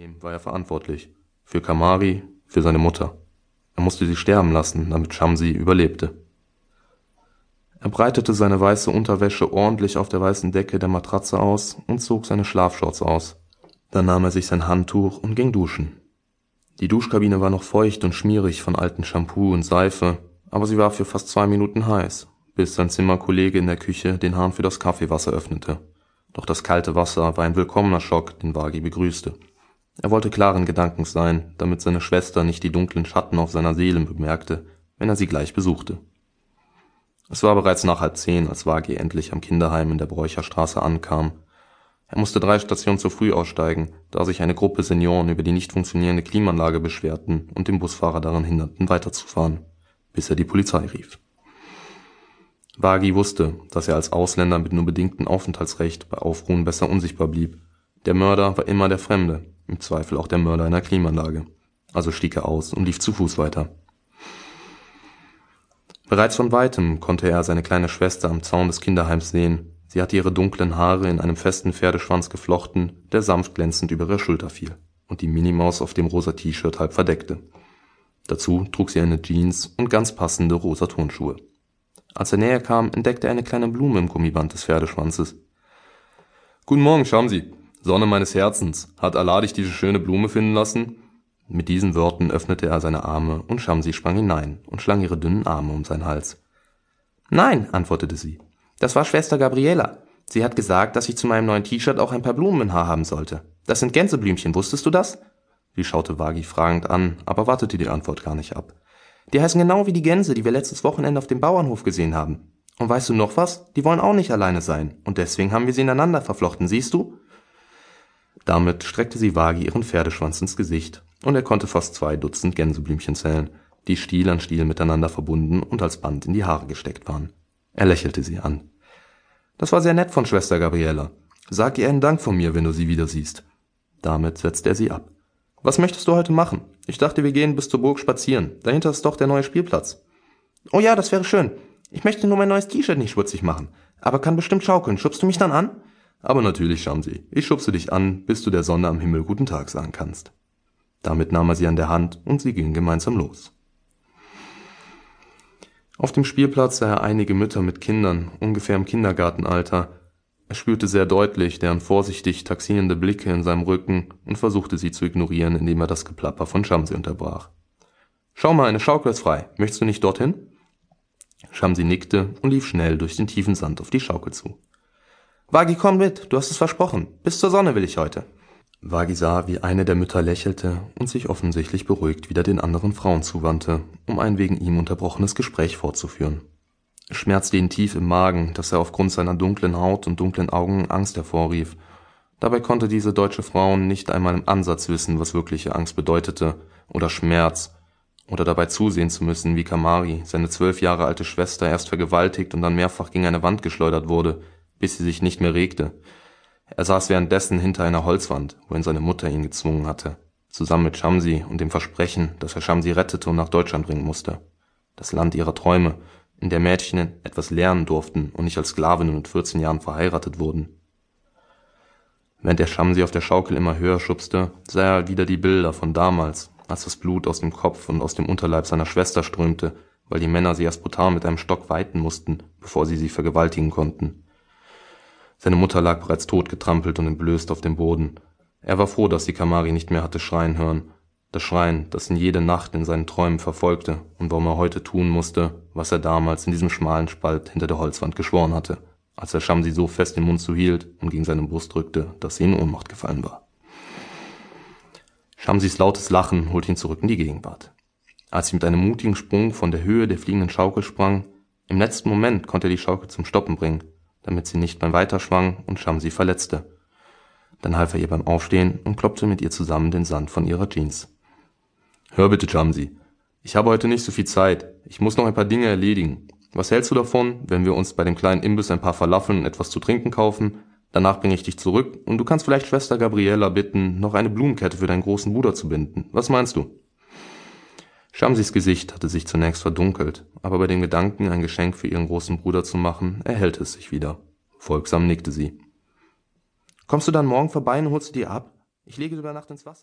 dem war er verantwortlich. Für Kamari, für seine Mutter. Er musste sie sterben lassen, damit Shamsi überlebte. Er breitete seine weiße Unterwäsche ordentlich auf der weißen Decke der Matratze aus und zog seine Schlafshorts aus. Dann nahm er sich sein Handtuch und ging duschen. Die Duschkabine war noch feucht und schmierig von altem Shampoo und Seife, aber sie war für fast zwei Minuten heiß, bis sein Zimmerkollege in der Küche den Hahn für das Kaffeewasser öffnete. Doch das kalte Wasser war ein willkommener Schock, den Wagi begrüßte. Er wollte klaren Gedankens sein, damit seine Schwester nicht die dunklen Schatten auf seiner Seele bemerkte, wenn er sie gleich besuchte. Es war bereits nach halb zehn, als Wagi endlich am Kinderheim in der Bräucherstraße ankam. Er musste drei Stationen zu früh aussteigen, da sich eine Gruppe Senioren über die nicht funktionierende Klimaanlage beschwerten und den Busfahrer daran hinderten, weiterzufahren, bis er die Polizei rief. Wagi wusste, dass er als Ausländer mit nur bedingtem Aufenthaltsrecht bei Aufruhen besser unsichtbar blieb. Der Mörder war immer der Fremde, im Zweifel auch der Mörder einer Klimaanlage. Also stieg er aus und lief zu Fuß weiter. Bereits von weitem konnte er seine kleine Schwester am Zaun des Kinderheims sehen. Sie hatte ihre dunklen Haare in einem festen Pferdeschwanz geflochten, der sanft glänzend über ihre Schulter fiel und die Minimaus auf dem rosa T-Shirt halb verdeckte. Dazu trug sie eine Jeans und ganz passende rosa Turnschuhe. Als er näher kam, entdeckte er eine kleine Blume im Gummiband des Pferdeschwanzes. Guten Morgen, Shamsi. Sonne meines Herzens. Hat Allah dich diese schöne Blume finden lassen? Mit diesen Worten öffnete er seine Arme und Shamsi sprang hinein und schlang ihre dünnen Arme um seinen Hals. Nein, antwortete sie. Das war Schwester Gabriela. Sie hat gesagt, dass ich zu meinem neuen T-Shirt auch ein paar Blumen im Haar haben sollte. Das sind Gänseblümchen, wusstest du das? Sie schaute Wagi fragend an, aber wartete die Antwort gar nicht ab. Die heißen genau wie die Gänse, die wir letztes Wochenende auf dem Bauernhof gesehen haben. Und weißt du noch was? Die wollen auch nicht alleine sein. Und deswegen haben wir sie ineinander verflochten, siehst du? Damit streckte sie Wagi ihren Pferdeschwanz ins Gesicht und er konnte fast zwei Dutzend Gänseblümchen zählen, die Stiel an Stiel miteinander verbunden und als Band in die Haare gesteckt waren. Er lächelte sie an. Das war sehr nett von Schwester Gabriela. Sag ihr einen Dank von mir, wenn du sie wieder siehst. Damit setzte er sie ab. Was möchtest du heute machen? Ich dachte, wir gehen bis zur Burg spazieren. Dahinter ist doch der neue Spielplatz. Oh ja, das wäre schön. Ich möchte nur mein neues T-Shirt nicht schmutzig machen. Aber kann bestimmt schaukeln. Schubst du mich dann an? Aber natürlich, Shamsi. Ich schubse dich an, bis du der Sonne am Himmel guten Tag sagen kannst. Damit nahm er sie an der Hand und sie gingen gemeinsam los. Auf dem Spielplatz sah er einige Mütter mit Kindern, ungefähr im Kindergartenalter. Er spürte sehr deutlich deren vorsichtig taxierende Blicke in seinem Rücken und versuchte sie zu ignorieren, indem er das Geplapper von Shamsi unterbrach. Schau mal, eine Schaukel ist frei. Möchtest du nicht dorthin? Shamsi nickte und lief schnell durch den tiefen Sand auf die Schaukel zu. Wagi, komm mit, du hast es versprochen. Bis zur Sonne will ich heute. Wagi sah, wie eine der Mütter lächelte und sich offensichtlich beruhigt wieder den anderen Frauen zuwandte, um ein wegen ihm unterbrochenes Gespräch fortzuführen. Es schmerzte ihn tief im Magen, dass er aufgrund seiner dunklen Haut und dunklen Augen Angst hervorrief. Dabei konnte diese deutsche Frau nicht einmal im Ansatz wissen, was wirkliche Angst bedeutete oder Schmerz, oder dabei zusehen zu müssen, wie Kamari, seine zwölf Jahre alte Schwester, erst vergewaltigt und dann mehrfach gegen eine Wand geschleudert wurde, bis sie sich nicht mehr regte, er saß währenddessen hinter einer Holzwand, wohin seine Mutter ihn gezwungen hatte, zusammen mit Shamsi und dem Versprechen, dass er Shamsi rettete und nach Deutschland bringen musste. Das Land ihrer Träume, in der Mädchen etwas lernen durften und nicht als Sklavinnen mit 14 Jahren verheiratet wurden. Während er Shamsi auf der Schaukel immer höher schubste, sah er wieder die Bilder von damals, als das Blut aus dem Kopf und aus dem Unterleib seiner Schwester strömte, weil die Männer sie erst brutal mit einem Stock weiten mussten, bevor sie sie vergewaltigen konnten. Seine Mutter lag bereits totgetrampelt und entblößt auf dem Boden. Er war froh, dass sie Kamari nicht mehr hatte schreien hören. Das Schreien, das ihn jede Nacht in seinen Träumen verfolgte und warum er heute tun musste, was er damals in diesem schmalen Spalt hinter der Holzwand geschworen hatte, als er Shamsi so fest den Mund zuhielt und gegen seine Brust drückte, dass sie in Ohnmacht gefallen war. Shamsis lautes Lachen holte ihn zurück in die Gegenwart. Als sie mit einem mutigen Sprung von der Höhe der fliegenden Schaukel sprang, im letzten Moment konnte er die Schaukel zum Stoppen bringen damit sie nicht beim Weiterschwang und Shamsi verletzte. Dann half er ihr beim Aufstehen und kloppte mit ihr zusammen den Sand von ihrer Jeans. Hör bitte, Shamsi. Ich habe heute nicht so viel Zeit. Ich muss noch ein paar Dinge erledigen. Was hältst du davon, wenn wir uns bei dem kleinen Imbiss ein paar Falafeln und etwas zu trinken kaufen? Danach bringe ich dich zurück und du kannst vielleicht Schwester Gabriella bitten, noch eine Blumenkette für deinen großen Bruder zu binden. Was meinst du? Shamsis Gesicht hatte sich zunächst verdunkelt, aber bei dem Gedanken, ein Geschenk für ihren großen Bruder zu machen, erhellte es sich wieder. Folgsam nickte sie. Kommst du dann morgen vorbei und holst du dir ab? Ich lege über Nacht ins Wasser.